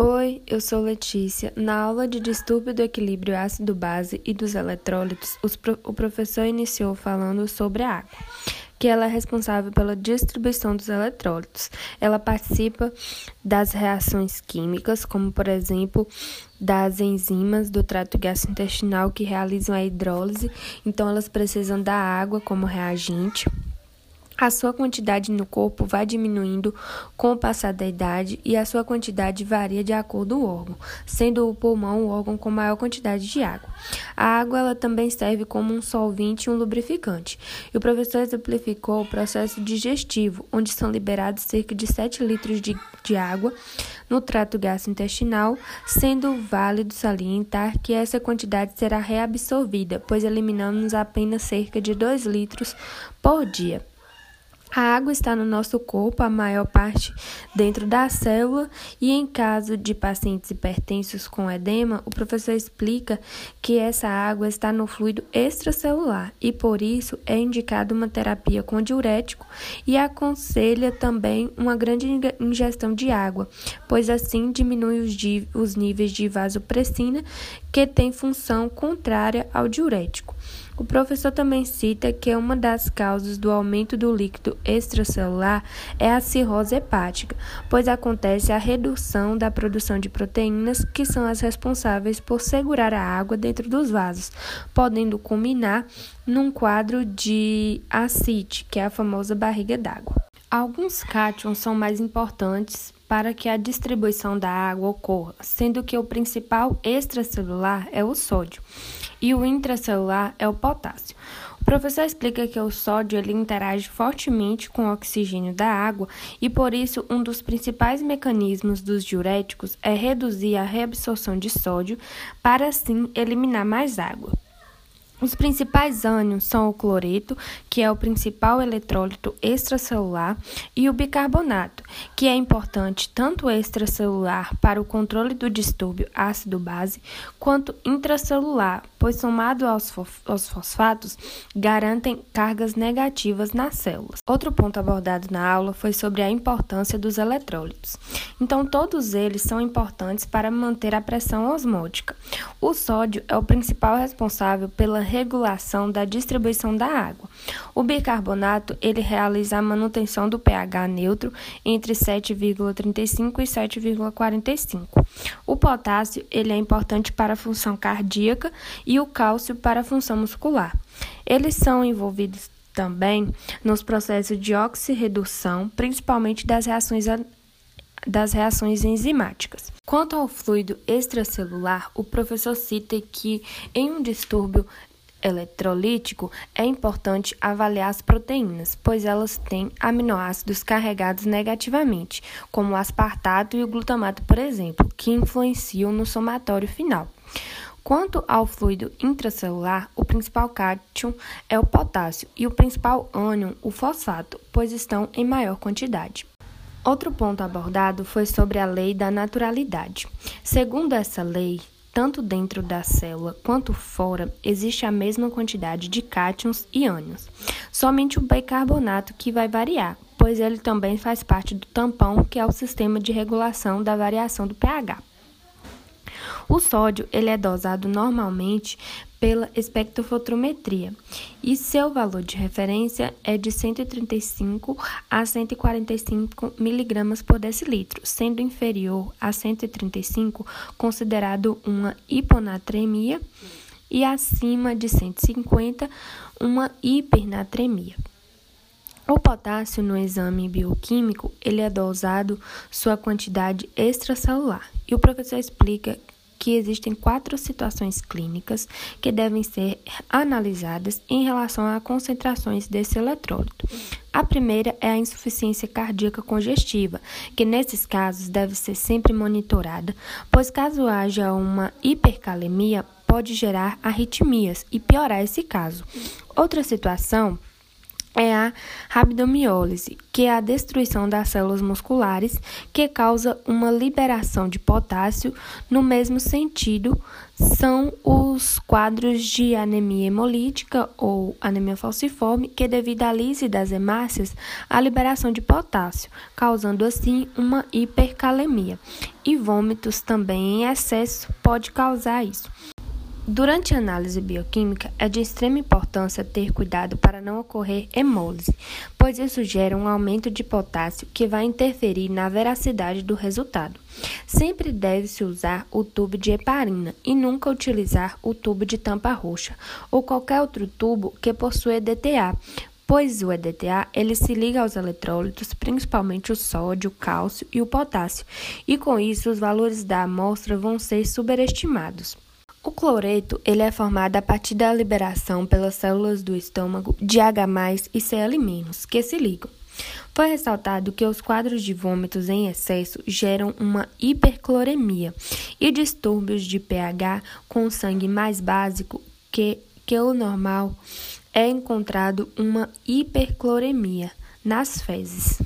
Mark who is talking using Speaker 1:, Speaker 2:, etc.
Speaker 1: Oi, eu sou Letícia. Na aula de distúrbio do equilíbrio ácido-base e dos eletrólitos, pro o professor iniciou falando sobre a água, que ela é responsável pela distribuição dos eletrólitos. Ela participa das reações químicas, como por exemplo das enzimas do trato gastrointestinal que realizam a hidrólise, então elas precisam da água como reagente. A sua quantidade no corpo vai diminuindo com o passar da idade e a sua quantidade varia de acordo com o órgão, sendo o pulmão o órgão com maior quantidade de água. A água ela também serve como um solvente e um lubrificante. E o professor exemplificou o processo digestivo, onde são liberados cerca de 7 litros de, de água no trato gastrointestinal, sendo válido salientar que essa quantidade será reabsorvida, pois eliminamos apenas cerca de 2 litros por dia. A água está no nosso corpo, a maior parte dentro da célula, e em caso de pacientes hipertensos com edema, o professor explica que essa água está no fluido extracelular e por isso é indicada uma terapia com diurético e aconselha também uma grande ingestão de água, pois assim diminui os, níveis de vasopressina, que tem função contrária ao diurético. O professor também cita que uma das causas do aumento do líquido extracelular é a cirrose hepática, pois acontece a redução da produção de proteínas que são as responsáveis por segurar a água dentro dos vasos, podendo culminar num quadro de ascite, que é a famosa barriga d'água. Alguns cátions são mais importantes para que a distribuição da água ocorra, sendo que o principal extracelular é o sódio e o intracelular é o potássio. O professor explica que o sódio ele interage fortemente com o oxigênio da água e por isso um dos principais mecanismos dos diuréticos é reduzir a reabsorção de sódio para assim eliminar mais água. Os principais ânions são o cloreto, que é o principal eletrólito extracelular, e o bicarbonato, que é importante tanto extracelular para o controle do distúrbio ácido-base, quanto intracelular, pois somado aos, aos fosfatos, garantem cargas negativas nas células. Outro ponto abordado na aula foi sobre a importância dos eletrólitos. Então, todos eles são importantes para manter a pressão osmótica. O sódio é o principal responsável pela regulação da distribuição da água. O bicarbonato, ele realiza a manutenção do pH neutro entre 7,35 e 7,45. O potássio, ele é importante para a função cardíaca e o cálcio para a função muscular. Eles são envolvidos também nos processos de oxirredução, principalmente das reações das reações enzimáticas. Quanto ao fluido extracelular, o professor cita que em um distúrbio eletrolítico, é importante avaliar as proteínas, pois elas têm aminoácidos carregados negativamente, como o aspartato e o glutamato, por exemplo, que influenciam no somatório final. Quanto ao fluido intracelular, o principal cátion é o potássio e o principal ânion, o fosfato, pois estão em maior quantidade. Outro ponto abordado foi sobre a lei da naturalidade. Segundo essa lei, tanto dentro da célula quanto fora, existe a mesma quantidade de cátions e ânions. Somente o bicarbonato que vai variar, pois ele também faz parte do tampão, que é o sistema de regulação da variação do pH. O sódio ele é dosado normalmente pela espectrofotometria e seu valor de referência é de 135 a 145 miligramas por decilitro, sendo inferior a 135 considerado uma hiponatremia e acima de 150 uma hipernatremia. O potássio no exame bioquímico, ele é dosado sua quantidade extracelular. E o professor explica que existem quatro situações clínicas que devem ser analisadas em relação a concentrações desse eletrólito. A primeira é a insuficiência cardíaca congestiva, que nesses casos deve ser sempre monitorada, pois caso haja uma hipercalemia, pode gerar arritmias e piorar esse caso. Outra situação é a rabdomiólise, que é a destruição das células musculares, que causa uma liberação de potássio. No mesmo sentido, são os quadros de anemia hemolítica ou anemia falciforme, que devido à lise das hemácias, a liberação de potássio, causando assim uma hipercalemia. E vômitos também em excesso pode causar isso. Durante a análise bioquímica, é de extrema importância ter cuidado para não ocorrer hemólise, pois isso gera um aumento de potássio que vai interferir na veracidade do resultado. Sempre deve-se usar o tubo de heparina e nunca utilizar o tubo de tampa roxa ou qualquer outro tubo que possua EDTA, pois o EDTA ele se liga aos eletrólitos, principalmente o sódio, o cálcio e o potássio, e com isso os valores da amostra vão ser superestimados. O cloreto ele é formado a partir da liberação pelas células do estômago de H+, e Cl-, que se ligam. Foi ressaltado que os quadros de vômitos em excesso geram uma hipercloremia e distúrbios de pH com sangue mais básico que, que o normal é encontrado uma hipercloremia nas fezes.